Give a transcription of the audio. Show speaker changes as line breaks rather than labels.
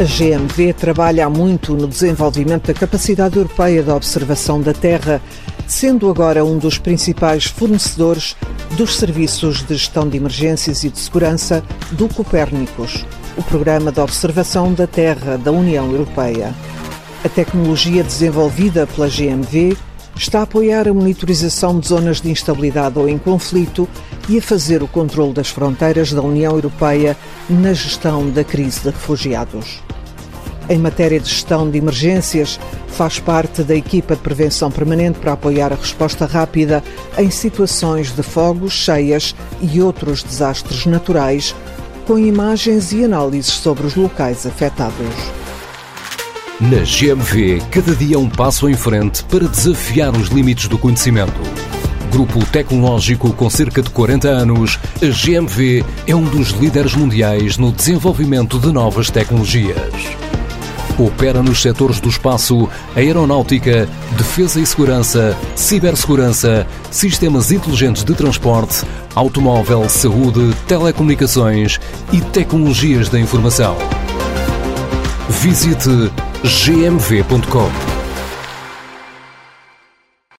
A GMV trabalha há muito no desenvolvimento da capacidade europeia de observação da Terra, sendo agora um dos principais fornecedores dos serviços de gestão de emergências e de segurança do Copérnicos, o programa de observação da Terra da União Europeia. A tecnologia desenvolvida pela GMV está a apoiar a monitorização de zonas de instabilidade ou em conflito e a fazer o controle das fronteiras da União Europeia na gestão da crise de refugiados. Em matéria de gestão de emergências, faz parte da equipa de prevenção permanente para apoiar a resposta rápida em situações de fogos, cheias e outros desastres naturais, com imagens e análises sobre os locais afetados.
Na GMV, cada dia um passo em frente para desafiar os limites do conhecimento. Grupo tecnológico com cerca de 40 anos, a GMV é um dos líderes mundiais no desenvolvimento de novas tecnologias. Opera nos setores do espaço, aeronáutica, defesa e segurança, cibersegurança, sistemas inteligentes de transporte, automóvel, saúde, telecomunicações e tecnologias da informação. Visite gmv.com.